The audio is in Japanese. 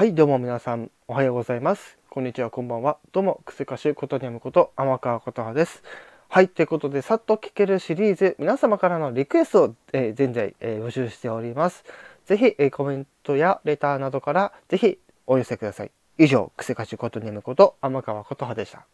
はい、どうも皆さん、おはようございます。こんにちは、こんばんは。どうも、くせかしゅことにゃむこと、天川琴葉です。はい、ということで、さっと聞けるシリーズ、皆様からのリクエストを、えー現在、えー募集しております。ぜひ、えーコメントやレターなどから、ぜひお寄せください。以上、クセ歌手ことにゃむこと、天川琴葉でした。